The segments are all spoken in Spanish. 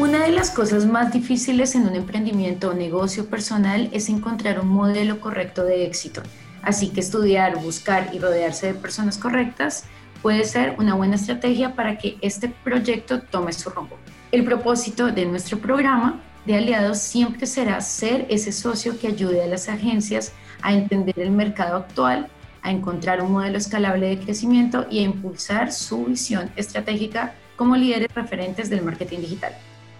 Una de las cosas más difíciles en un emprendimiento o negocio personal es encontrar un modelo correcto de éxito. Así que estudiar, buscar y rodearse de personas correctas puede ser una buena estrategia para que este proyecto tome su rumbo. El propósito de nuestro programa de aliados siempre será ser ese socio que ayude a las agencias a entender el mercado actual, a encontrar un modelo escalable de crecimiento y a impulsar su visión estratégica como líderes referentes del marketing digital.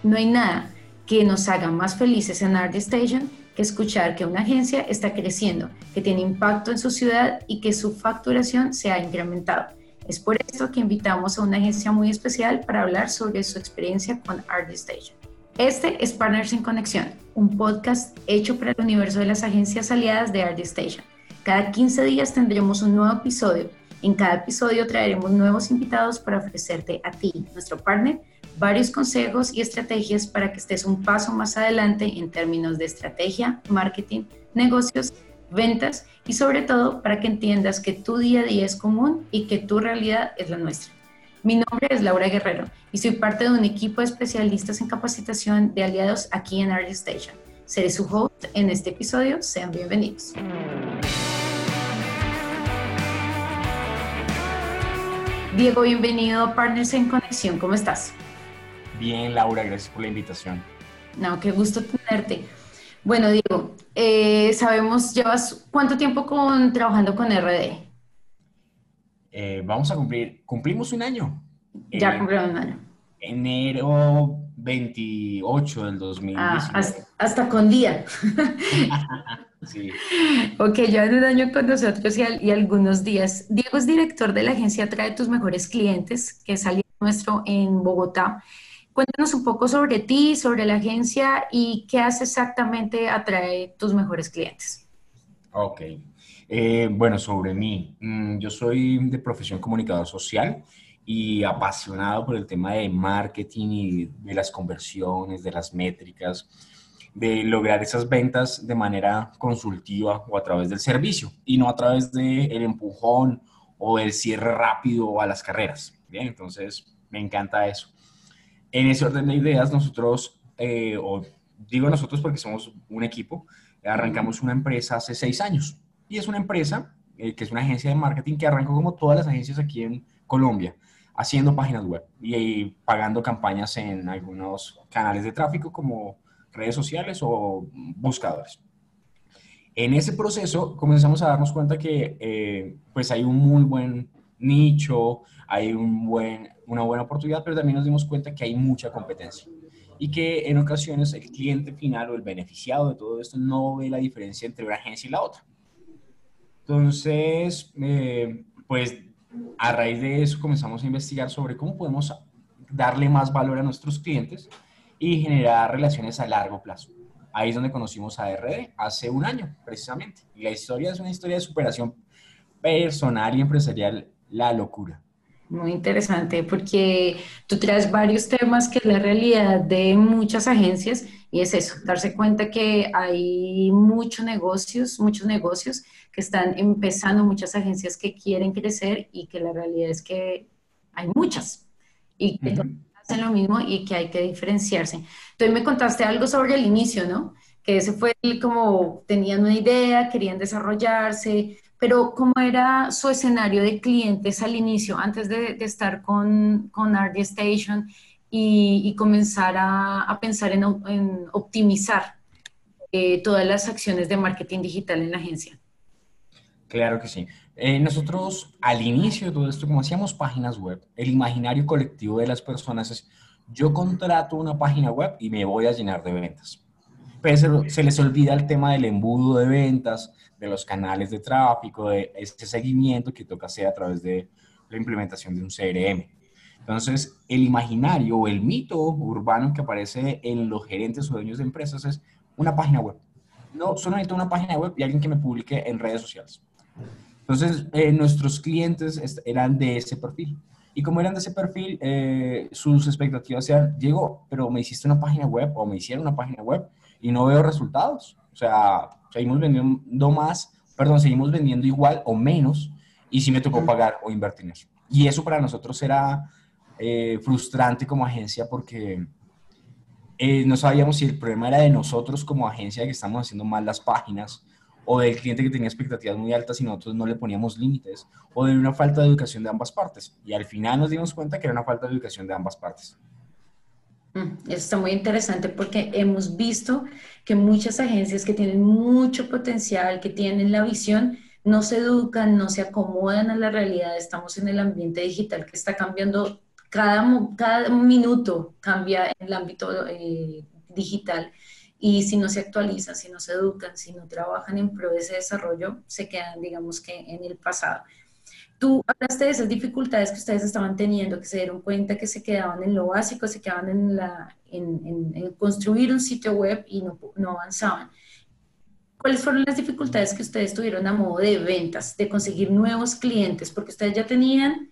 No hay nada que nos haga más felices en Art Station que escuchar que una agencia está creciendo, que tiene impacto en su ciudad y que su facturación se ha incrementado. Es por eso que invitamos a una agencia muy especial para hablar sobre su experiencia con Art Station. Este es Partners en Conexión, un podcast hecho para el universo de las agencias aliadas de Art Station. Cada 15 días tendremos un nuevo episodio. En cada episodio traeremos nuevos invitados para ofrecerte a ti, nuestro partner, varios consejos y estrategias para que estés un paso más adelante en términos de estrategia, marketing, negocios, ventas y sobre todo para que entiendas que tu día a día es común y que tu realidad es la nuestra. Mi nombre es Laura Guerrero y soy parte de un equipo de especialistas en capacitación de aliados aquí en Art Station. Seré su host en este episodio. Sean bienvenidos. Diego, bienvenido a Partners en Conexión. ¿Cómo estás? Bien, Laura, gracias por la invitación. No, qué gusto tenerte. Bueno, Diego, eh, sabemos, llevas cuánto tiempo con, trabajando con RD? Eh, vamos a cumplir, cumplimos un año. Ya eh, cumplimos un año. Enero 28 del 2019. Ah, hasta, con día. sí. Ok, llevan un año con nosotros y, y, algunos días. Diego es director de la agencia Trae tus mejores clientes, que es nuestro en Bogotá. Cuéntanos un poco sobre ti, sobre la agencia y qué hace exactamente atrae tus mejores clientes. Ok. Eh, bueno, sobre mí. Mm, yo soy de profesión comunicador social y apasionado por el tema de marketing y de las conversiones, de las métricas, de lograr esas ventas de manera consultiva o a través del servicio y no a través del el empujón o el cierre rápido a las carreras. Bien, entonces me encanta eso. En ese orden de ideas, nosotros, eh, o digo nosotros porque somos un equipo, arrancamos una empresa hace seis años. Y es una empresa eh, que es una agencia de marketing que arrancó como todas las agencias aquí en Colombia, haciendo páginas web y, pagando campañas en algunos canales de tráfico como redes sociales o buscadores. En ese proceso comenzamos a darnos cuenta que eh, pues hay un muy buen nicho, hay un buen, una buena oportunidad, pero también nos dimos cuenta que hay mucha competencia y que en ocasiones el cliente final o el beneficiado de todo esto no ve la diferencia entre una agencia y la otra. Entonces, eh, pues a raíz de eso comenzamos a investigar sobre cómo podemos darle más valor a nuestros clientes y generar relaciones a largo plazo. Ahí es donde conocimos a RD hace un año, precisamente. Y la historia es una historia de superación personal y empresarial la locura. Muy interesante porque tú traes varios temas que es la realidad de muchas agencias y es eso, darse cuenta que hay muchos negocios, muchos negocios que están empezando, muchas agencias que quieren crecer y que la realidad es que hay muchas y que hacen lo mismo y que hay que diferenciarse. Entonces me contaste algo sobre el inicio, ¿no? Que ese fue como tenían una idea, querían desarrollarse, pero ¿cómo era su escenario de clientes al inicio, antes de, estar con, con RD Station y, comenzar a, pensar en, optimizar eh, todas las acciones de marketing digital en la agencia? Claro que sí. Eh, nosotros al inicio de todo esto, como hacíamos páginas web, el imaginario colectivo de las personas es, yo contrato una página web y me voy a llenar de ventas. Pero se les olvida el tema del embudo de ventas, de los canales de tráfico, de este seguimiento que toca hacer a través de la implementación de un CRM. Entonces, el imaginario o el mito urbano que aparece en los gerentes o dueños de empresas es una página web. No, solamente una página web y alguien que me publique en redes sociales. Entonces, eh, nuestros clientes eran de ese perfil. Y como eran de ese perfil, eh, sus expectativas eran, llegó, pero me hiciste una página web o me hicieron una página web y no veo resultados. O sea, seguimos vendiendo más, perdón, seguimos vendiendo igual o menos y sí me tocó pagar o invertir en eso. Y eso para nosotros era eh, frustrante como agencia porque eh, no sabíamos si el problema era de nosotros como agencia que estamos haciendo mal las páginas o del cliente que tenía expectativas muy altas y nosotros no le poníamos límites, o de una falta de educación de ambas partes. Y al final nos dimos cuenta que era una falta de educación de ambas partes. Mm, eso está muy interesante porque hemos visto que muchas agencias que tienen mucho potencial, que tienen la visión, no se educan, no se acomodan a la realidad. Estamos en el ambiente digital que está cambiando cada, cada minuto, cambia el ámbito eh, digital y si no se actualizan, si no se educan, si no trabajan en pro de ese desarrollo, se quedan, digamos que, en el pasado. Tú hablaste de esas dificultades que ustedes estaban teniendo, que se dieron cuenta que se quedaban en lo básico, se quedaban en, la, en, construir un sitio web y no, no avanzaban. ¿Cuáles fueron las dificultades que ustedes tuvieron a modo de ventas, de conseguir nuevos clientes? Porque ustedes ya tenían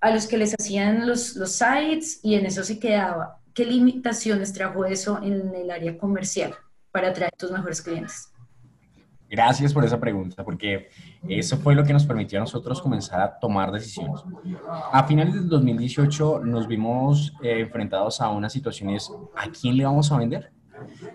a los que les hacían los, los sites y en eso se quedaba. ¿Qué limitaciones trajo eso en el área comercial para atraer tus mejores clientes? Gracias por esa pregunta, porque eso fue lo que nos permitió a nosotros comenzar a tomar decisiones. A finales del 2018 nos vimos eh, enfrentados a unas situaciones, ¿a quién le vamos a vender?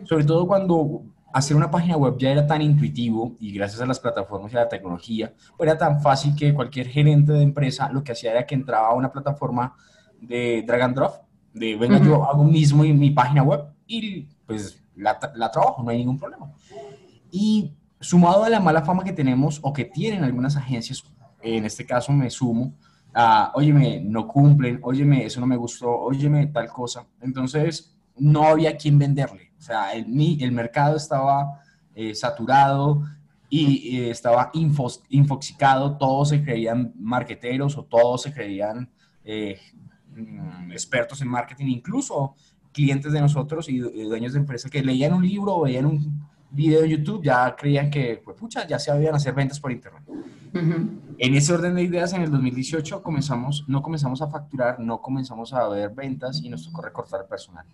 Sobre todo cuando hacer una página web ya era tan intuitivo y gracias a las plataformas y a la tecnología, era tan fácil que cualquier gerente de empresa lo que hacía era que entraba a una plataforma de drag and drop de, venga, yo hago mismo en mi página web y pues la, la, trabajo, no hay ningún problema. Y sumado a la mala fama que tenemos o que tienen algunas agencias, en este caso me sumo, a, óyeme, no cumplen, óyeme, eso no me gustó, óyeme, tal cosa. Entonces, no había quien venderle. O sea, el, el mercado estaba eh, saturado y estaba infoxicado, todos se creían marqueteros o todos se creían eh, Mm, expertos en marketing, incluso clientes de nosotros y dueños de empresas que leían un libro o veían un video de YouTube, ya creían que, pues, pucha, ya se habían hacer ventas por internet. En ese orden de ideas, en el 2018 comenzamos, no comenzamos a facturar, no comenzamos a ver ventas y nos tocó recortar el personal.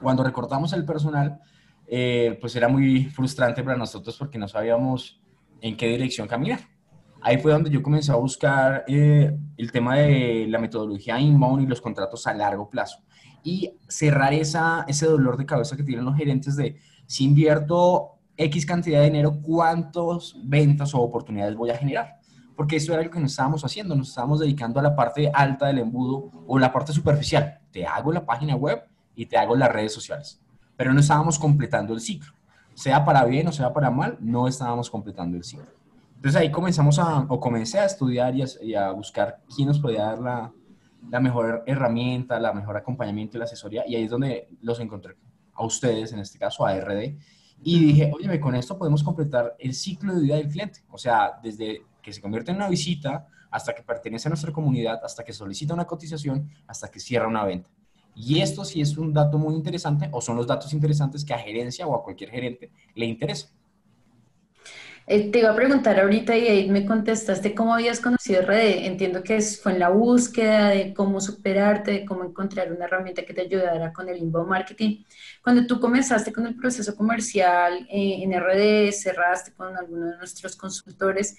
Cuando recortamos el personal, eh, pues era muy frustrante para nosotros porque no sabíamos en qué dirección caminar ahí fue donde yo comencé a buscar eh, el tema de la metodología inbound y los contratos a largo plazo y cerrar esa, ese dolor de cabeza que tienen los gerentes de si invierto X cantidad de dinero, ¿cuántas ventas o oportunidades voy a generar? Porque eso era lo que nos estábamos haciendo, nos estábamos dedicando a la parte alta del embudo o la parte superficial. Te hago la página web y te hago las redes sociales, pero no estábamos completando el ciclo. Sea para bien o sea para mal, no estábamos completando el ciclo. Entonces ahí comenzamos a, o comencé a estudiar y a, buscar quién nos podía dar la, mejor herramienta, la mejor acompañamiento y la asesoría. Y ahí es donde los encontré a ustedes, en este caso a RD. Y dije, oye, con esto podemos completar el ciclo de vida del cliente. O sea, desde que se convierte en una visita hasta que pertenece a nuestra comunidad, hasta que solicita una cotización, hasta que cierra una venta. Y esto sí es un dato muy interesante o son los datos interesantes que a gerencia o a cualquier gerente le interesa. Eh, te iba a preguntar ahorita y ahí me contestaste cómo habías conocido RD. Entiendo que fue en la búsqueda de cómo superarte, de cómo encontrar una herramienta que te ayudara con el inbound marketing. Cuando tú comenzaste con el proceso comercial eh, en RD, cerraste con alguno de nuestros consultores,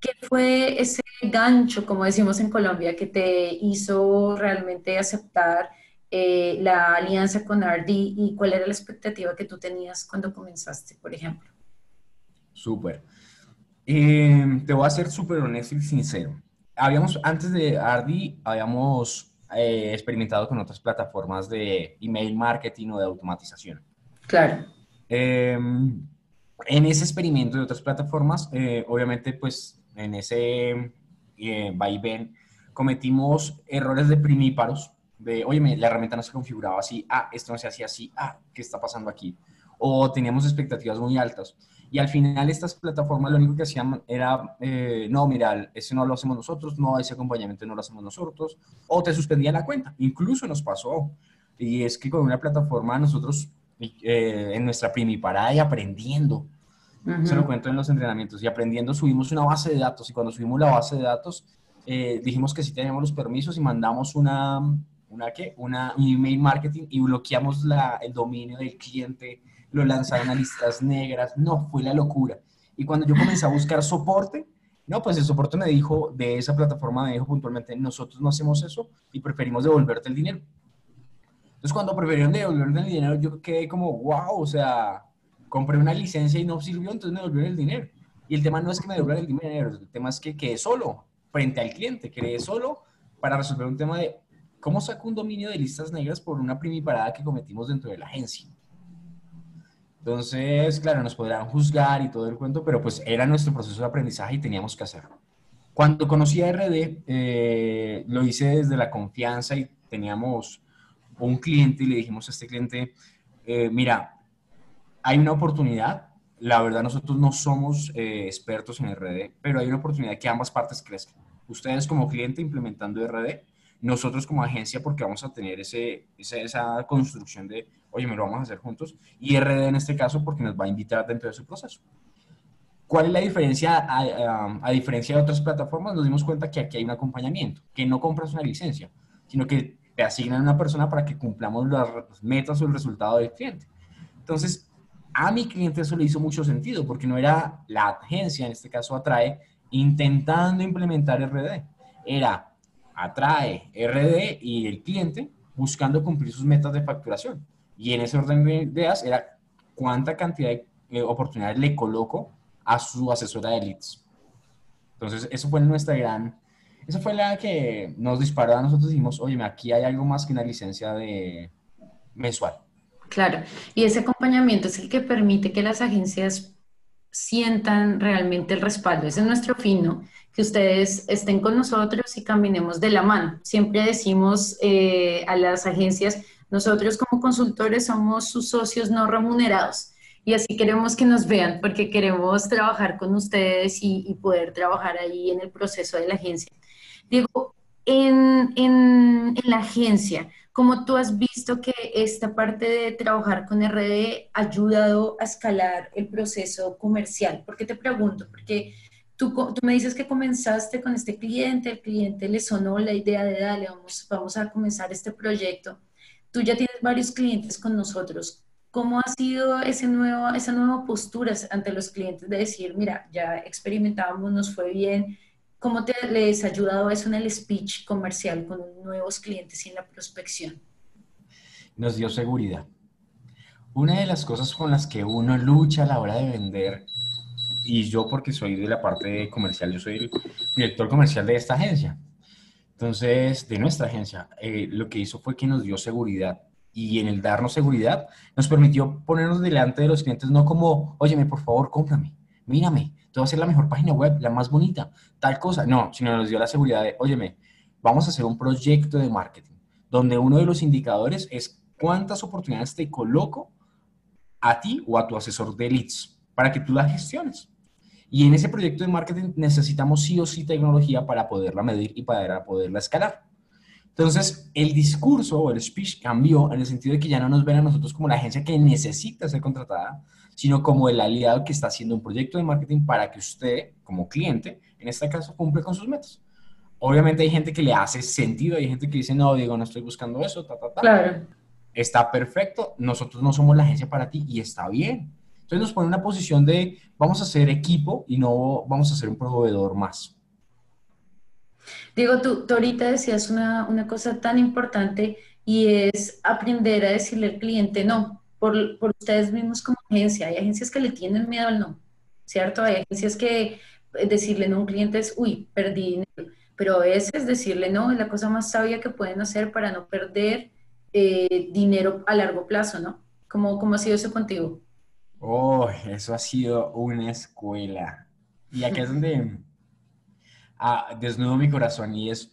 ¿qué fue ese gancho, como decimos en Colombia, que te hizo realmente aceptar eh, la alianza con RD y cuál era la expectativa que tú tenías cuando comenzaste, por ejemplo? Súper. Eh, te voy a ser súper honesto y sincero. Habíamos, antes de Ardi, habíamos eh, experimentado con otras plataformas de email marketing o de automatización. Claro. Em, en ese experimento de otras plataformas, eh, obviamente, pues en ese vaivén cometimos errores de primíparos, de, oye, la herramienta no se configuraba así, ah, esto no se hacía así, ah, ¿qué está pasando aquí? O teníamos expectativas muy altas. Y al final estas plataformas lo único que hacían era, eh, no, mira, ese no lo hacemos nosotros, no, ese acompañamiento no lo hacemos nosotros, o te suspendían la cuenta. Incluso nos pasó. Y es que con una plataforma nosotros, eh, en nuestra primiparada y aprendiendo, se lo cuento en los entrenamientos, y aprendiendo subimos una base de datos, y cuando subimos la base de datos, eh, dijimos que sí teníamos los permisos y mandamos una, una, ¿qué? Una, un email marketing y bloqueamos la, el dominio del cliente lo lanzaron a listas negras, no, fue la locura. Y cuando yo comencé a buscar soporte, no, pues el soporte me dijo, de esa plataforma me dijo puntualmente, nosotros no hacemos eso y preferimos devolverte el dinero. Entonces, cuando prefirieron devolverme el dinero, yo quedé como, wow, o sea, compré una licencia y no sirvió, entonces me devolvieron el dinero. Y el tema no es que me devuelvan el dinero, el tema es que quedé solo frente al cliente, quedé solo para resolver un tema de cómo saco un dominio de listas negras por una primiparada que cometimos dentro de la agencia. Entonces, claro, nos podrán juzgar y todo el cuento, pero pues era nuestro proceso de aprendizaje y teníamos que hacerlo. Cuando conocí a RD, eh, lo hice desde la confianza y teníamos un cliente y le dijimos a este cliente, eh, mira, hay una oportunidad, la verdad nosotros no somos eh, expertos en RD, pero hay una oportunidad que ambas partes crezcan. Ustedes como cliente implementando RD, nosotros como agencia porque vamos a tener ese, esa, construcción de, oye, me lo vamos a hacer juntos, y RD en este caso porque nos va a invitar dentro de su proceso. ¿Cuál es la diferencia? A, diferencia de otras plataformas, nos dimos cuenta que aquí hay un acompañamiento, que no compras una licencia, sino que te asignan una persona para que cumplamos las metas o el resultado del cliente. Entonces, a mi cliente eso le hizo mucho sentido, porque no era la agencia, en este caso Atrae, intentando implementar RD. Era Atrae, RD y el cliente buscando cumplir sus metas de facturación. Y en ese orden de ideas era cuánta cantidad de oportunidades le coloco a su asesora de leads. Entonces, eso fue nuestra gran esa fue la que nos disparó a nosotros. Dijimos, oye, aquí hay algo más que una licencia de mensual. Claro, y ese acompañamiento es el que permite que las agencias sientan realmente el respaldo. Ese es nuestro fin, ¿no? Que ustedes estén con nosotros y caminemos de la mano. Siempre decimos eh, a las agencias, nosotros como consultores somos sus socios no remunerados y así queremos que nos vean porque queremos trabajar con ustedes y, poder trabajar ahí en el proceso de la agencia. Digo, en, en, la agencia, ¿cómo tú has visto que esta parte de trabajar con RD ha ayudado a escalar el proceso comercial? ¿Por qué te pregunto? Porque tú, tú me dices que comenzaste con este cliente, el cliente le sonó la idea de, dale, vamos, vamos a comenzar este proyecto. Tú ya tienes varios clientes con nosotros. ¿Cómo ha sido ese nuevo, esa nueva postura ante los clientes de decir, mira, ya experimentábamos, nos fue bien, ¿Cómo te les ha ayudado eso en el speech comercial con nuevos clientes y en la prospección? Nos dio seguridad. Una de las cosas con las que uno lucha a la hora de vender, y yo porque soy de la parte comercial, yo soy el director comercial de esta agencia. Entonces, de nuestra agencia, eh, lo que hizo fue que nos dio seguridad. Y en el darnos seguridad, nos permitió ponernos delante de los clientes, no como, óyeme, por favor, cómprame, mírame, te voy a hacer la mejor página web, la más bonita, tal cosa. No, sino nos dio la seguridad de, óyeme, vamos a hacer un proyecto de marketing, donde uno de los indicadores es cuántas oportunidades te coloco a ti o a tu asesor de leads para que tú las gestiones. Y en ese proyecto de marketing necesitamos sí o sí tecnología para poderla medir y para poderla escalar. Entonces, el discurso o el speech cambió en el sentido de que ya no nos ven a nosotros como la agencia que necesita ser contratada, sino como el aliado que está haciendo un proyecto de marketing para que usted, como cliente, en este caso, cumple con sus metas. Obviamente hay gente que le hace sentido, hay gente que dice, no, Diego, no estoy buscando eso, ta, ta, ta. Claro. Está perfecto, nosotros no somos la agencia para ti y está bien. Entonces nos pone en una posición de, vamos a ser equipo y no vamos a ser un proveedor más. Diego, tú, tú ahorita decías una, una cosa tan importante y es aprender a decirle al cliente no por, por, ustedes mismos como agencia. Hay agencias que le tienen miedo al no, ¿cierto? Hay agencias que eh, decirle no a un cliente es, uy, perdí dinero. Pero a veces decirle no es la cosa más sabia que pueden hacer para no perder eh, dinero a largo plazo, ¿no? ¿Cómo, ¿Cómo ha sido eso contigo? Oh, eso ha sido una escuela. Y aquí es donde ah, desnudo mi corazón y es,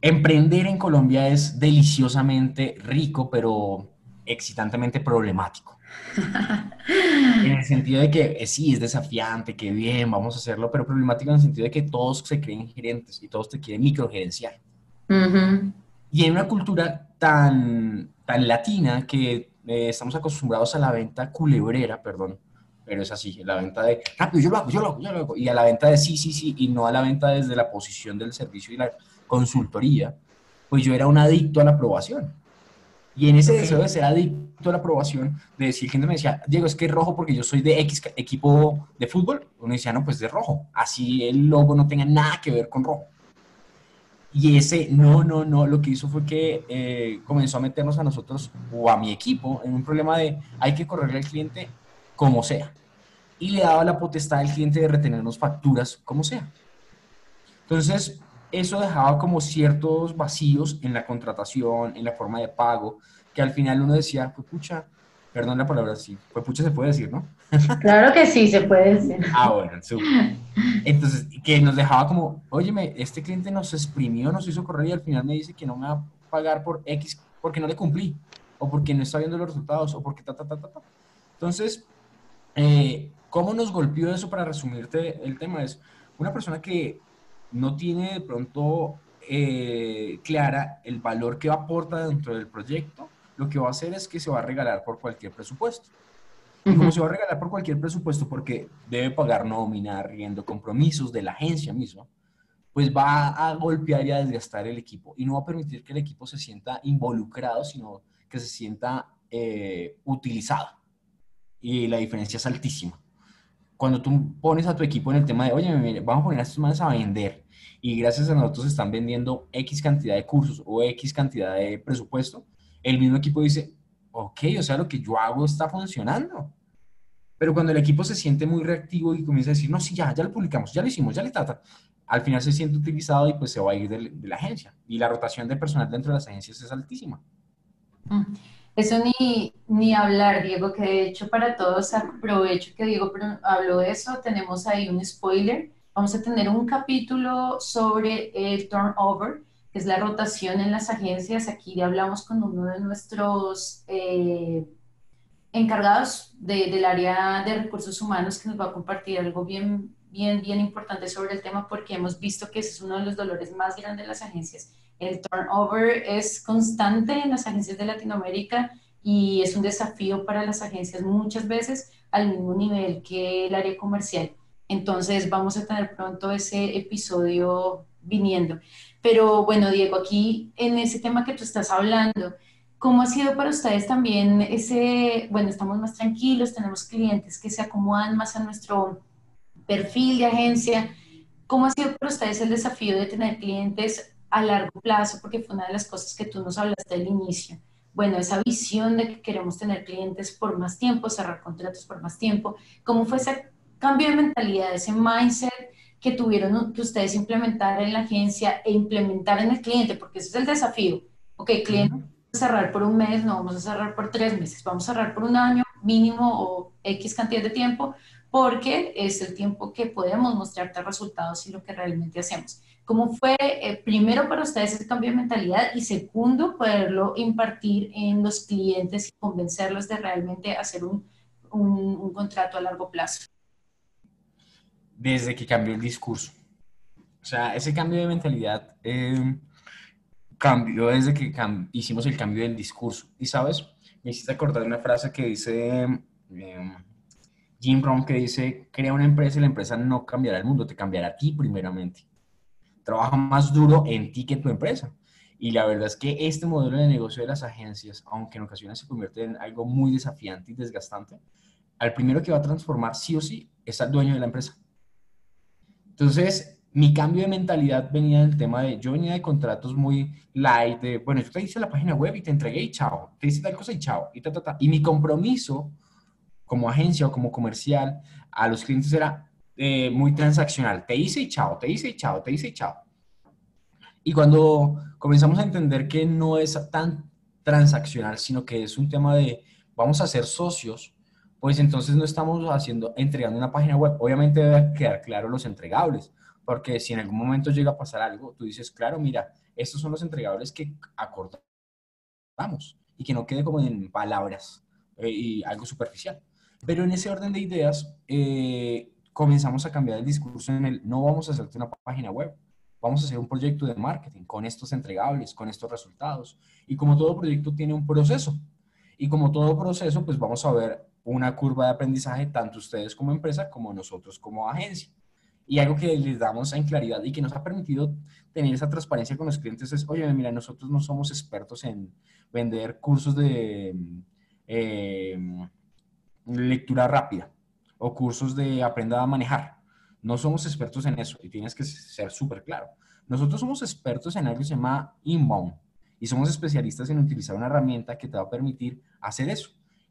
emprender en Colombia es deliciosamente rico, pero excitantemente problemático. en el sentido de que eh, sí, es desafiante, que bien, vamos a hacerlo, pero problemático en el sentido de que todos se creen gerentes y todos te quieren microgerenciar. Y en una cultura tan, tan latina que eh, estamos acostumbrados a la venta culebrera, perdón, pero es así, la venta de rápido, yo lo hago, yo lo hago, yo lo hago, y a la venta de sí, sí, sí, y no a la venta desde la posición del servicio y la consultoría, pues yo era un adicto a la aprobación. Y en ese deseo de ser adicto a la aprobación, de decir, gente me decía, Diego, es que es rojo porque yo soy de X equipo de fútbol. Uno decía, no, pues de rojo. Así el logo no tenga nada que ver con rojo. Y ese no, no, no, lo que hizo fue que eh, comenzó a meternos a nosotros o a mi equipo en un problema de hay que correrle al cliente como sea. Y le daba la potestad al cliente de retenernos facturas como sea. Entonces, eso dejaba como ciertos vacíos en la contratación, en la forma de pago, que al final uno decía, pues pucha, perdón la palabra sí, pues pucha se puede decir, ¿no? Claro que sí, se puede decir. Ah, bueno, Entonces, que nos dejaba como, óyeme, este cliente nos exprimió, nos hizo correr y al final me dice que no me va a pagar por X porque no le cumplí, o porque no está viendo los resultados, o porque ta, ta, ta, ta, ta. Entonces, eh, ¿cómo nos golpeó eso para resumirte el tema? Es una persona que no tiene de pronto eh, clara el valor que aporta dentro del proyecto, lo que va a hacer es que se va a regalar por cualquier presupuesto. Y como se va a regalar por cualquier presupuesto porque debe pagar nómina, riendo, compromisos de la agencia misma, pues va a golpear y a desgastar el equipo y no va a permitir que el equipo se sienta involucrado, sino que se sienta eh, utilizado. Y la diferencia es altísima cuando tú pones a tu equipo en el tema de, oye, vamos a poner a estos manos a vender y gracias a nosotros están vendiendo X cantidad de cursos o X cantidad de presupuesto, el mismo equipo dice, ok, o sea, lo que yo hago está funcionando. Pero cuando el equipo se siente muy reactivo y comienza a decir, no, sí, ya, ya lo publicamos, ya lo hicimos, ya le trata, al final se siente utilizado y pues se va a ir de, la agencia. Y la rotación de personal dentro de las agencias es altísima. Mm. Eso ni, ni hablar, Diego, que de hecho para todos aprovecho que Diego habló de eso, tenemos ahí un spoiler. Vamos a tener un capítulo sobre el turnover, que es la rotación en las agencias. Aquí hablamos con uno de nuestros eh, encargados del área de recursos humanos que nos va a compartir algo bien, bien, bien importante sobre el tema porque hemos visto que ese es uno de los dolores más grandes de las agencias el turnover es constante en las agencias de Latinoamérica y es un desafío para las agencias muchas veces al mismo nivel que el área comercial. Entonces vamos a tener pronto ese episodio viniendo. Pero bueno, Diego, aquí en ese tema que tú estás hablando, ¿cómo ha sido para ustedes también ese, bueno, estamos más tranquilos, tenemos clientes que se acomodan más a nuestro perfil de agencia? ¿Cómo ha sido para ustedes el desafío de tener clientes a largo plazo, porque fue una de las cosas que tú nos hablaste al inicio. Bueno, esa visión de que queremos tener clientes por más tiempo, cerrar contratos por más tiempo, ¿cómo fue ese cambio de mentalidad, ese mindset que tuvieron que ustedes implementar en la agencia e implementar en el cliente? Porque ese es el desafío. Ok, cliente, vamos a cerrar por un mes, no vamos a cerrar por tres meses, vamos a cerrar por un año mínimo o X cantidad de tiempo, porque es el tiempo que podemos mostrarte resultados y lo que realmente hacemos. ¿Cómo fue, eh, primero, para ustedes ese cambio de mentalidad y segundo, poderlo impartir en los clientes y convencerlos de realmente hacer un, un, contrato a largo plazo? Desde que cambió el discurso. O sea, ese cambio de mentalidad eh, cambió desde que hicimos el cambio del discurso. Y sabes, me hiciste acordar una frase que dice eh, Jim Brown, que dice, crea una empresa y la empresa no cambiará el mundo, te cambiará a ti primeramente trabaja más duro en ti que en tu empresa. Y la verdad es que este modelo de negocio de las agencias, aunque en ocasiones se convierte en algo muy desafiante y desgastante, al primero que va a transformar sí o sí es al dueño de la empresa. Entonces, mi cambio de mentalidad venía del tema de, yo venía de contratos muy light, de, bueno, yo te hice la página web y te entregué y chao, te hice tal cosa y chao, y ta, ta, ta. Y mi compromiso como agencia o como comercial a los clientes era, eh, muy transaccional. Te hice y chao, te hice y chao, te hice y chao. Y cuando comenzamos a entender que no es tan transaccional, sino que es un tema de vamos a ser socios, pues entonces no estamos haciendo, entregando una página web. Obviamente debe quedar claro los entregables, porque si en algún momento llega a pasar algo, tú dices, claro, mira, estos son los entregables que acordamos y que no quede como en palabras eh, y algo superficial. Pero en ese orden de ideas, eh, comenzamos a cambiar el discurso en el no vamos a hacerte una página web, vamos a hacer un proyecto de marketing con estos entregables, con estos resultados. Y como todo proyecto tiene un proceso. Y como todo proceso, pues vamos a ver una curva de aprendizaje, tanto ustedes como empresa, como nosotros como agencia. Y algo que les damos en claridad y que nos ha permitido tener esa transparencia con los clientes es, oye, mira, nosotros no somos expertos en vender cursos de eh, lectura rápida o cursos de aprenda a manejar. No somos expertos en eso y tienes que ser súper claro. Nosotros somos expertos en algo que se llama inbound y somos especialistas en utilizar una herramienta que te va a permitir hacer eso.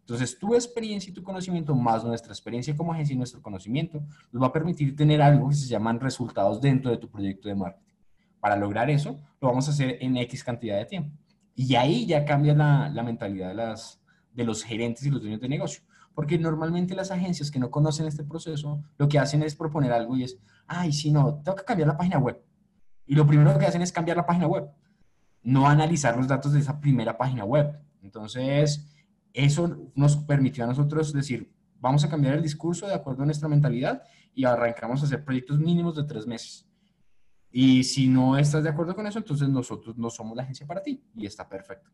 Entonces, tu experiencia y tu conocimiento, más nuestra experiencia como agencia y nuestro conocimiento, nos va a permitir tener algo que se llaman resultados dentro de tu proyecto de marketing. Para lograr eso, lo vamos a hacer en X cantidad de tiempo. Y ahí ya cambia la, mentalidad de, las, de los gerentes y los dueños de negocio. Porque normalmente las agencias que no conocen este proceso, lo que hacen es proponer algo y es, ay, si no, tengo que cambiar la página web. Y lo primero que hacen es cambiar la página web, no analizar los datos de esa primera página web. Entonces, eso nos permitió a nosotros decir, vamos a cambiar el discurso de acuerdo a nuestra mentalidad y arrancamos a hacer proyectos mínimos de tres meses. Y si no estás de acuerdo con eso, entonces nosotros no somos la agencia para ti y está perfecto.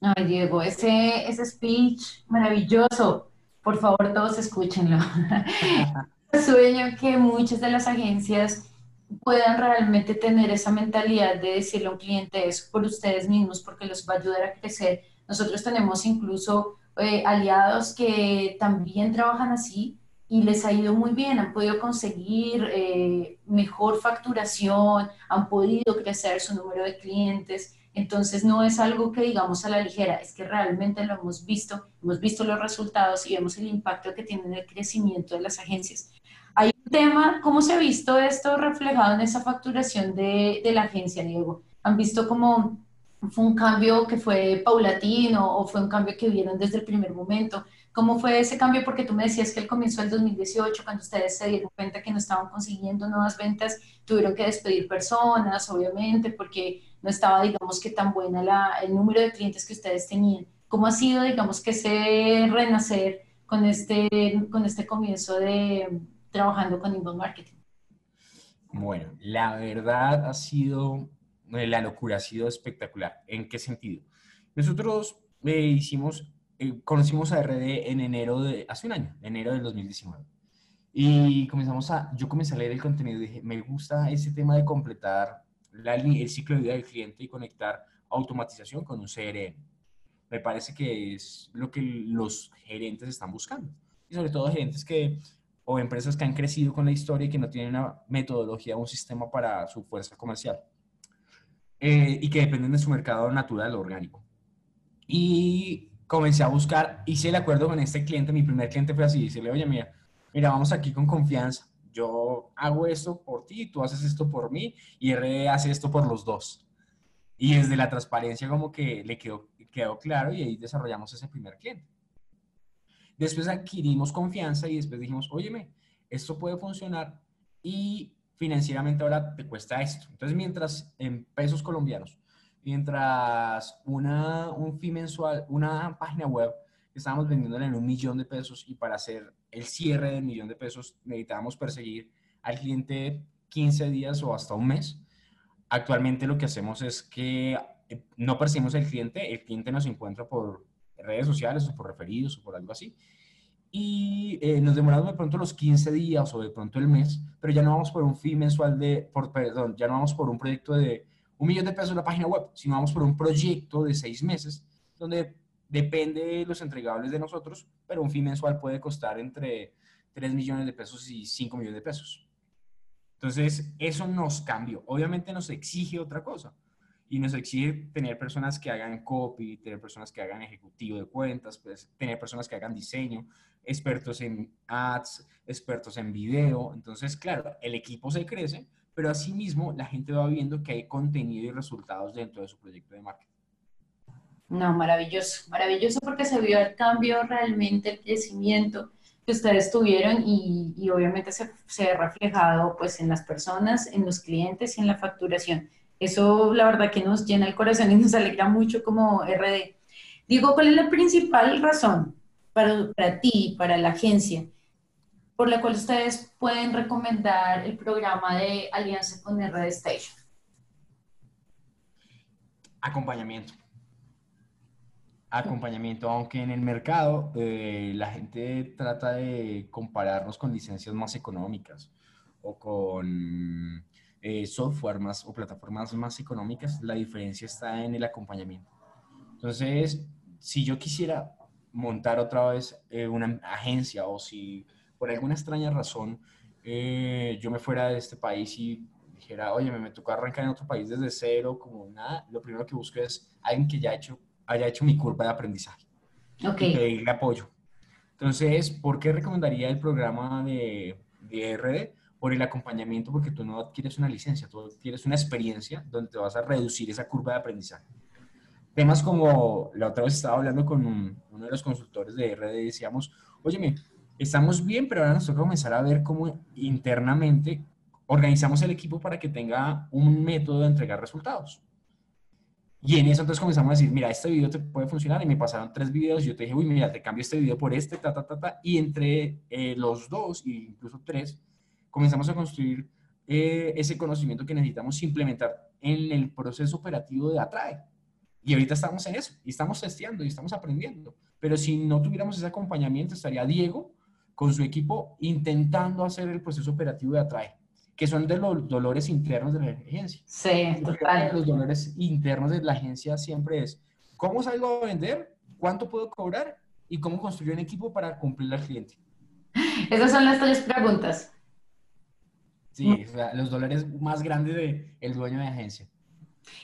Ay, Diego, ese, ese speech maravilloso. Por favor, todos escúchenlo. Sueño que muchas de las agencias puedan realmente tener esa mentalidad de decirle a un cliente es por ustedes mismos porque los va a ayudar a crecer. Nosotros tenemos incluso eh, aliados que también trabajan así y les ha ido muy bien, han podido conseguir eh, mejor facturación, han podido crecer su número de clientes. Entonces no es algo que digamos a la ligera, es que realmente lo hemos visto, hemos visto los resultados y vemos el impacto que tiene en el crecimiento de las agencias. Hay un tema, ¿cómo se ha visto esto reflejado en esa facturación de, de la agencia, Diego? ¿Han visto cómo fue un cambio que fue paulatino o fue un cambio que vieron desde el primer momento? ¿Cómo fue ese cambio? Porque tú me decías que el comienzo del 2018, cuando ustedes se dieron cuenta que no estaban consiguiendo nuevas ventas, tuvieron que despedir personas, obviamente, porque no estaba, digamos, que tan buena la, el número de clientes que ustedes tenían. ¿Cómo ha sido, digamos, que ese renacer con este, con este comienzo de, trabajando con inbound marketing? Bueno, la verdad ha sido, la locura ha sido espectacular. ¿En qué sentido? Nosotros eh, hicimos, eh, conocimos a RD en enero de, hace un año, enero del 2019. Y comenzamos a, yo comencé a leer el contenido y dije, me gusta ese tema de completar la, el ciclo de vida del cliente y conectar automatización con un CRM. Me parece que es lo que los gerentes están buscando. Y sobre todo gerentes que o empresas que han crecido con la historia y que no tienen una metodología o un sistema para su fuerza comercial eh, y que dependen de su mercado natural orgánico. Y comencé a buscar, hice el acuerdo con este cliente, mi primer cliente fue así, decirle, oye, mira, mira, vamos aquí con confianza, yo hago esto por ti, tú haces esto por mí y RD hace esto por los dos. Y desde la transparencia como que le quedó, quedó claro y ahí desarrollamos ese primer cliente. Después adquirimos confianza y después dijimos, óyeme, esto puede funcionar y financieramente ahora te cuesta esto. Entonces, mientras en pesos colombianos, mientras una, un fee mensual, una página web estábamos vendiéndola en un millón de pesos y para hacer el cierre del millón de pesos necesitábamos perseguir al cliente 15 días o hasta un mes. Actualmente lo que hacemos es que eh, no perseguimos al cliente, el cliente nos encuentra por redes sociales o por referidos o por algo así. Y eh, nos demoramos de pronto los 15 días o de pronto el mes, pero ya no vamos por un fee mensual de, por, perdón, ya no vamos por un proyecto de un millón de pesos en la página web, sino vamos por un proyecto de seis meses, donde depende de los entregables de nosotros, pero un fee mensual puede costar entre 3 millones de pesos y 5 millones de pesos. Entonces, eso nos cambió. Obviamente nos exige otra cosa y nos exige tener personas que hagan copy, tener personas que hagan ejecutivo de cuentas, pues, tener personas que hagan diseño, expertos en ads, expertos en video. Entonces, claro, el equipo se crece, pero asimismo la gente va viendo que hay contenido y resultados dentro de su proyecto de marketing. No, maravilloso, maravilloso porque se vio el cambio realmente, el crecimiento que ustedes tuvieron y, y obviamente se, se reflejado pues en las personas, en los clientes y en la facturación. Eso la verdad que nos llena el corazón y nos alegra mucho como RD. Digo, ¿cuál es la principal razón para, ti, para la agencia, por la cual ustedes pueden recomendar el programa de alianza con RD Station? Acompañamiento. Acompañamiento, aunque en el mercado eh, la gente trata de compararnos con licencias más económicas o con eh, software más o plataformas más económicas, la diferencia está en el acompañamiento. Entonces, si yo quisiera montar otra vez eh, una agencia o si por alguna extraña razón eh, yo me fuera de este país y dijera, oye, me, tocó arrancar en otro país desde cero, como nada, lo primero que busco es alguien que ya hecho, haya hecho mi curva de aprendizaje. Ok. Y pedirle apoyo. Entonces, ¿por qué recomendaría el programa de, de RD? Por el acompañamiento, porque tú no adquieres una licencia, tú adquieres una experiencia donde te vas a reducir esa curva de aprendizaje. Temas como, la otra vez estaba hablando con uno de los consultores de RD y decíamos, óyeme, estamos bien, pero ahora nos toca comenzar a ver cómo internamente organizamos el equipo para que tenga un método de entregar resultados. Y en eso entonces comenzamos a decir, mira, este video te puede funcionar y me pasaron tres videos y yo te dije, uy, mira, te cambio este video por este, ta, ta, ta, ta. Y entre eh, los dos, e incluso tres, comenzamos a construir eh, ese conocimiento que necesitamos implementar en el proceso operativo de Atrae. Y ahorita estamos en eso, y estamos testeando y estamos aprendiendo. Pero si no tuviéramos ese acompañamiento, estaría Diego con su equipo intentando hacer el proceso operativo de Atrae, que son de los dolores internos de la agencia. Sí, total. Los dolores internos de la agencia siempre es, ¿cómo salgo a vender? ¿Cuánto puedo cobrar? ¿Y cómo construir un equipo para cumplir al cliente? Esas son las tres preguntas. Sí, los dolores más grandes del el dueño de agencia.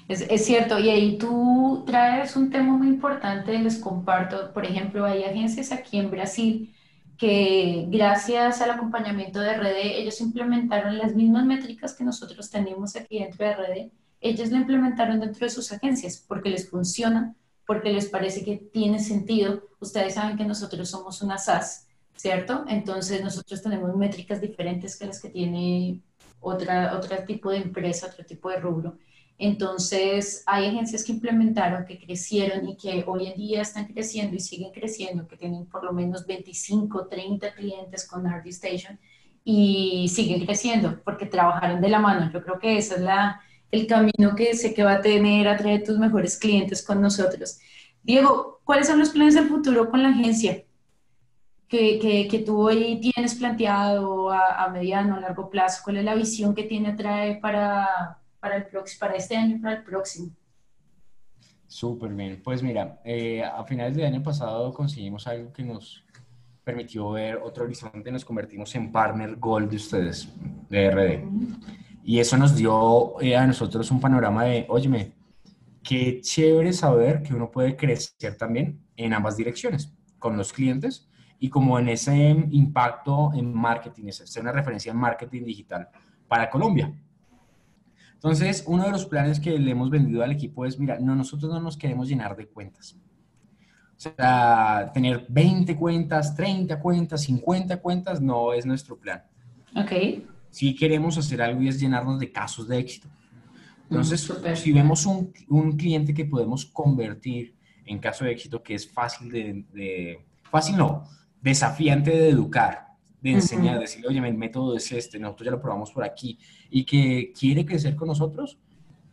Es, es, cierto, y ahí tú traes un tema muy importante, les comparto, por ejemplo, hay agencias aquí en Brasil que gracias al acompañamiento de RD, ellos implementaron las mismas métricas que nosotros tenemos aquí dentro de RD, ellos lo implementaron dentro de sus agencias porque les funciona, porque les parece que tiene sentido. Ustedes saben que nosotros somos una SaaS, ¿cierto? Entonces nosotros tenemos métricas diferentes que las que tiene otra, otro tipo de empresa, otro tipo de rubro. Entonces, hay agencias que implementaron, que crecieron y que hoy en día están creciendo y siguen creciendo, que tienen por lo menos 25, 30 clientes con RD Station y siguen creciendo porque trabajaron de la mano. Yo creo que ese es la, el camino que sé que va a tener a traer tus mejores clientes con nosotros. Diego, ¿cuáles son los planes del futuro con la agencia? Que, que, que tú hoy tienes planteado a, a mediano, a largo plazo? ¿Cuál es la visión que tiene Atrae para, para, el para este año y para el próximo. Súper bien. Pues mira, eh, a finales del año pasado conseguimos algo que nos permitió ver otro horizonte, nos convertimos en partner gold de ustedes, de RD. Y eso nos dio eh, a nosotros un panorama de, óyeme, qué chévere saber que uno puede crecer también en ambas direcciones, con los clientes y como en ese impacto en marketing, ser una referencia en marketing digital para Colombia. Entonces, uno de los planes que le hemos vendido al equipo es, mira, no, nosotros no nos queremos llenar de cuentas. O sea, tener 20 cuentas, 30 cuentas, 50 cuentas, no es nuestro plan. Ok. Sí queremos hacer algo y es llenarnos de casos de éxito. Entonces, si vemos un, un, cliente que podemos convertir en caso de éxito, que es fácil de, de fácil no, desafiante de educar, de enseñar, uh decirle, oye, el método es este, nosotros ya lo probamos por aquí, y que quiere crecer con nosotros,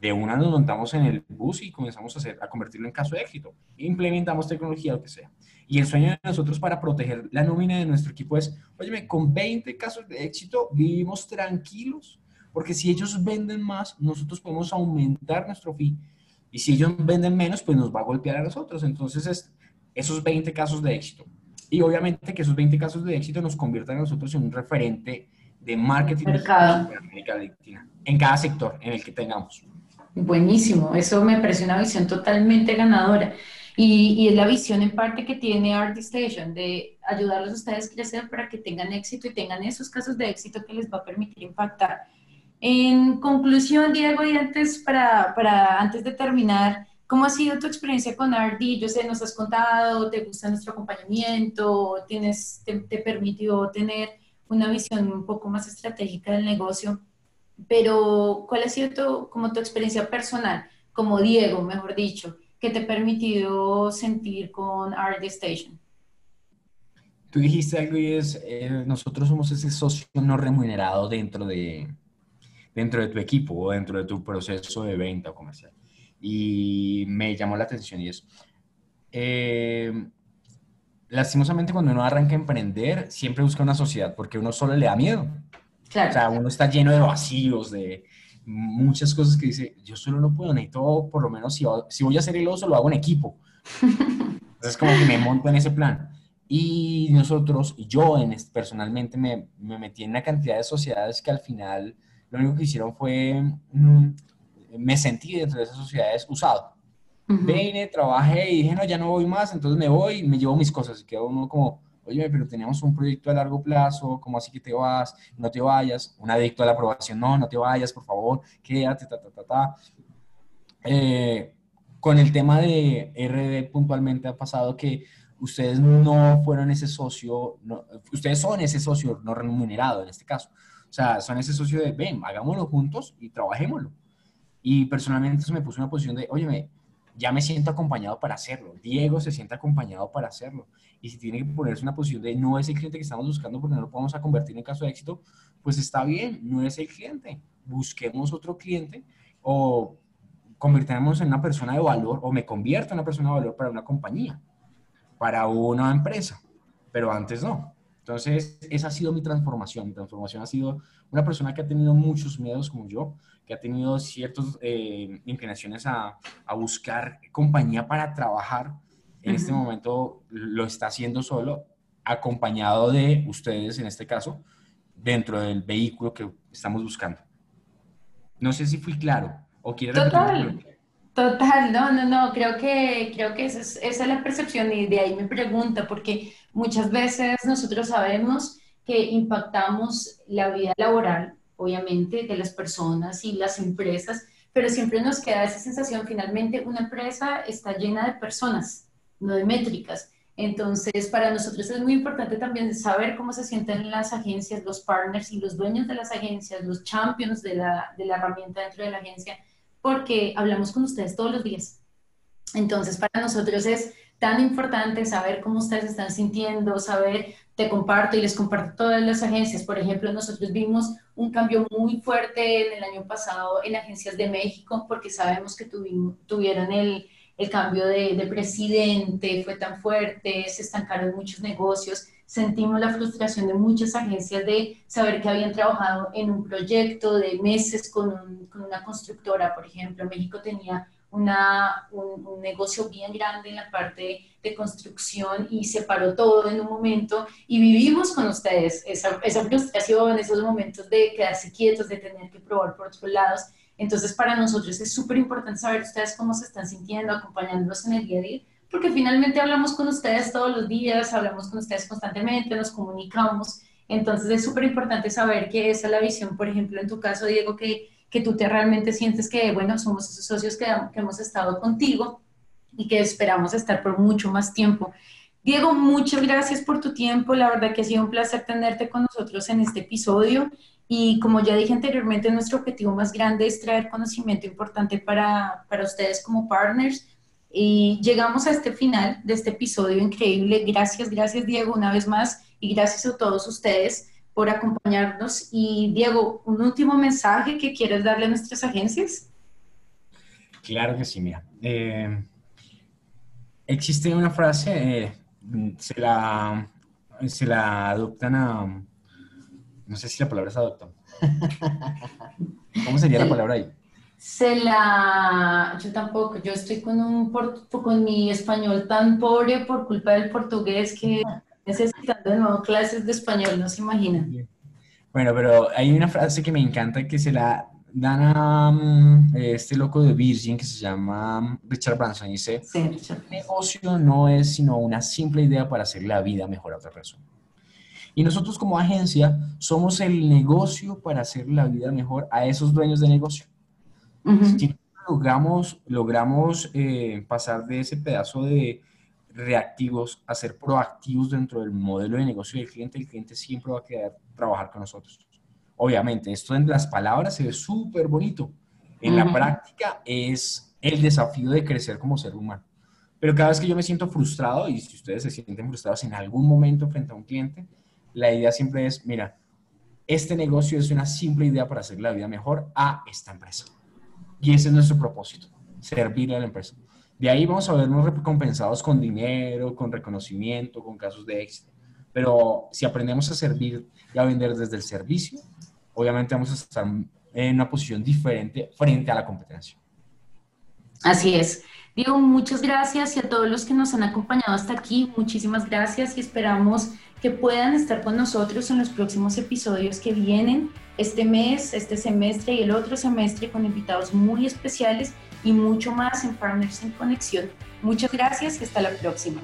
de una nos montamos en el bus y comenzamos a, hacer, a convertirlo en caso de éxito. Implementamos tecnología, lo que sea. Y el sueño de nosotros para proteger la nómina de nuestro equipo es, oye, con 20 casos de éxito vivimos tranquilos, porque si ellos venden más, nosotros podemos aumentar nuestro fee. Y si ellos venden menos, pues nos va a golpear a nosotros. Entonces, es, esos 20 casos de éxito y obviamente que esos 20 casos de éxito nos conviertan a nosotros en un referente de marketing Mercado. en cada sector en el que tengamos. Buenísimo, eso me parece una visión totalmente ganadora. Y, y, es la visión en parte que tiene ArtStation de ayudarlos a ustedes a crecer para que tengan éxito y tengan esos casos de éxito que les va a permitir impactar. En conclusión, Diego, y antes, para, para antes de terminar, ¿Cómo ha sido tu experiencia con RD? Yo sé, nos has contado, te gusta nuestro acompañamiento, tienes, te, te, permitió tener una visión un poco más estratégica del negocio, pero ¿cuál ha sido tu, como tu experiencia personal, como Diego, mejor dicho, que te permitió sentir con RD Station? Tú dijiste algo y es, eh, nosotros somos ese socio no remunerado dentro de, dentro de tu equipo o dentro de tu proceso de venta comercial y me llamó la atención y es, eh, lastimosamente cuando uno arranca a emprender, siempre busca una sociedad porque uno solo le da miedo. Claro. O sea, uno está lleno de vacíos, de muchas cosas que dice, yo solo no puedo, necesito por lo menos, si, si voy a hacer el oso, lo hago en equipo. Entonces como que me monto en ese plan. Y nosotros, yo en, personalmente me, me metí en una cantidad de sociedades que al final lo único que hicieron fue, mm, me sentí dentro de esas sociedades usado. Vine, trabajé y dije, no, ya no voy más, entonces me voy y me llevo mis cosas. Y quedó uno como, oye, pero teníamos un proyecto a largo plazo, ¿cómo así que te vas? No te vayas. Un adicto a la aprobación, no, no te vayas, por favor, quédate, ta, ta, ta, ta. Eh, con el tema de RD puntualmente ha pasado que ustedes no fueron ese socio, ustedes son ese socio no remunerado en este caso. O sea, son ese socio de, ven, hagámoslo juntos y trabajémoslo. Y personalmente eso me puso una posición de, oye, ya me siento acompañado para hacerlo. Diego se siente acompañado para hacerlo. Y si tiene que ponerse una posición de no es el cliente que estamos buscando porque no lo podemos convertir en caso de éxito, pues está bien, no es el cliente. Busquemos otro cliente o convirtamos en una persona de valor o me convierto en una persona de valor para una compañía, para una empresa, pero antes no. Entonces, esa ha sido mi transformación. Mi transformación ha sido una persona que ha tenido muchos miedos como yo, que ha tenido ciertas eh, inclinaciones a, a, buscar compañía para trabajar. En este momento lo está haciendo solo, acompañado de ustedes, en este caso, dentro del vehículo que estamos buscando. No sé si fui claro. ¿O quiere Total. Total, no, no, no, creo que, creo que esa es, esa es la percepción y de ahí me pregunta, porque muchas veces nosotros sabemos que impactamos la vida laboral, obviamente, de las personas y las empresas, pero siempre nos queda esa sensación, finalmente una empresa está llena de personas, no de métricas. Entonces, para nosotros es muy importante también saber cómo se sienten las agencias, los partners y los dueños de las agencias, los champions de la, de la herramienta dentro de la agencia, porque hablamos con ustedes todos los días. Entonces, para nosotros es tan importante saber cómo ustedes están sintiendo, saber, te comparto y les comparto todas las agencias. Por ejemplo, nosotros vimos un cambio muy fuerte en el año pasado en agencias de México, porque sabemos que tuvimos, tuvieron el, el cambio de, de, presidente, fue tan fuerte, se estancaron muchos negocios sentimos la frustración de muchas agencias de saber que habían trabajado en un proyecto de meses con, una constructora, por ejemplo. México tenía una, un, negocio bien grande en la parte de construcción y se paró todo en un momento y vivimos con ustedes esa, esa frustración, esos momentos de quedarse quietos, de tener que probar por otros lados. Entonces, para nosotros es súper importante saber ustedes cómo se están sintiendo, acompañándonos en el día a día porque finalmente hablamos con ustedes todos los días, hablamos con ustedes constantemente, nos comunicamos. Entonces es súper importante saber que esa es la visión, por ejemplo, en tu caso, Diego, que, que tú te realmente sientes que, bueno, somos esos socios que, que hemos estado contigo y que esperamos estar por mucho más tiempo. Diego, muchas gracias por tu tiempo. La verdad que ha sido un placer tenerte con nosotros en este episodio. Y como ya dije anteriormente, nuestro objetivo más grande es traer conocimiento importante para, para ustedes como partners y llegamos a este final de este episodio increíble. Gracias, gracias Diego una vez más y gracias a todos ustedes por acompañarnos. Y Diego, un último mensaje que quieres darle a nuestras agencias. Claro que sí, mira. Eh, existe una frase, eh, se, la, se la adoptan a... No sé si la palabra es adoptan. ¿Cómo sería la palabra ahí? Se la, yo tampoco, yo estoy con, un, con mi español tan pobre por culpa del portugués que necesitando de nuevo clases de español, no se imagina. Bueno, pero hay una frase que me encanta que se la dan a mm, este loco de Virgin que se llama mm, Richard Branson. Dice, sí, Richard. negocio no es sino una simple idea para hacer la vida mejor a otra persona. Y nosotros como agencia somos el negocio para hacer la vida mejor a esos dueños de negocio. Si logramos, logramos eh, pasar de ese pedazo de reactivos a ser proactivos dentro del modelo de negocio del cliente, el cliente siempre va a querer trabajar con nosotros. Obviamente, esto en las palabras se ve súper bonito. En la práctica es el desafío de crecer como ser humano. Pero cada vez que yo me siento frustrado, y si ustedes se sienten frustrados en algún momento frente a un cliente, la idea siempre es, mira, este negocio es una simple idea para hacer la vida mejor a esta empresa. Y ese es nuestro propósito, servir a la empresa. De ahí vamos a vernos recompensados con dinero, con reconocimiento, con casos de éxito. Pero si aprendemos a servir y a vender desde el servicio, obviamente vamos a estar en una posición diferente frente a la competencia. Así es. Diego, muchas gracias y a todos los que nos han acompañado hasta aquí, muchísimas gracias y esperamos que puedan estar con nosotros en los próximos episodios que vienen este mes, este semestre y el otro semestre con invitados muy especiales y mucho más en Partners en Conexión. Muchas gracias y hasta la próxima.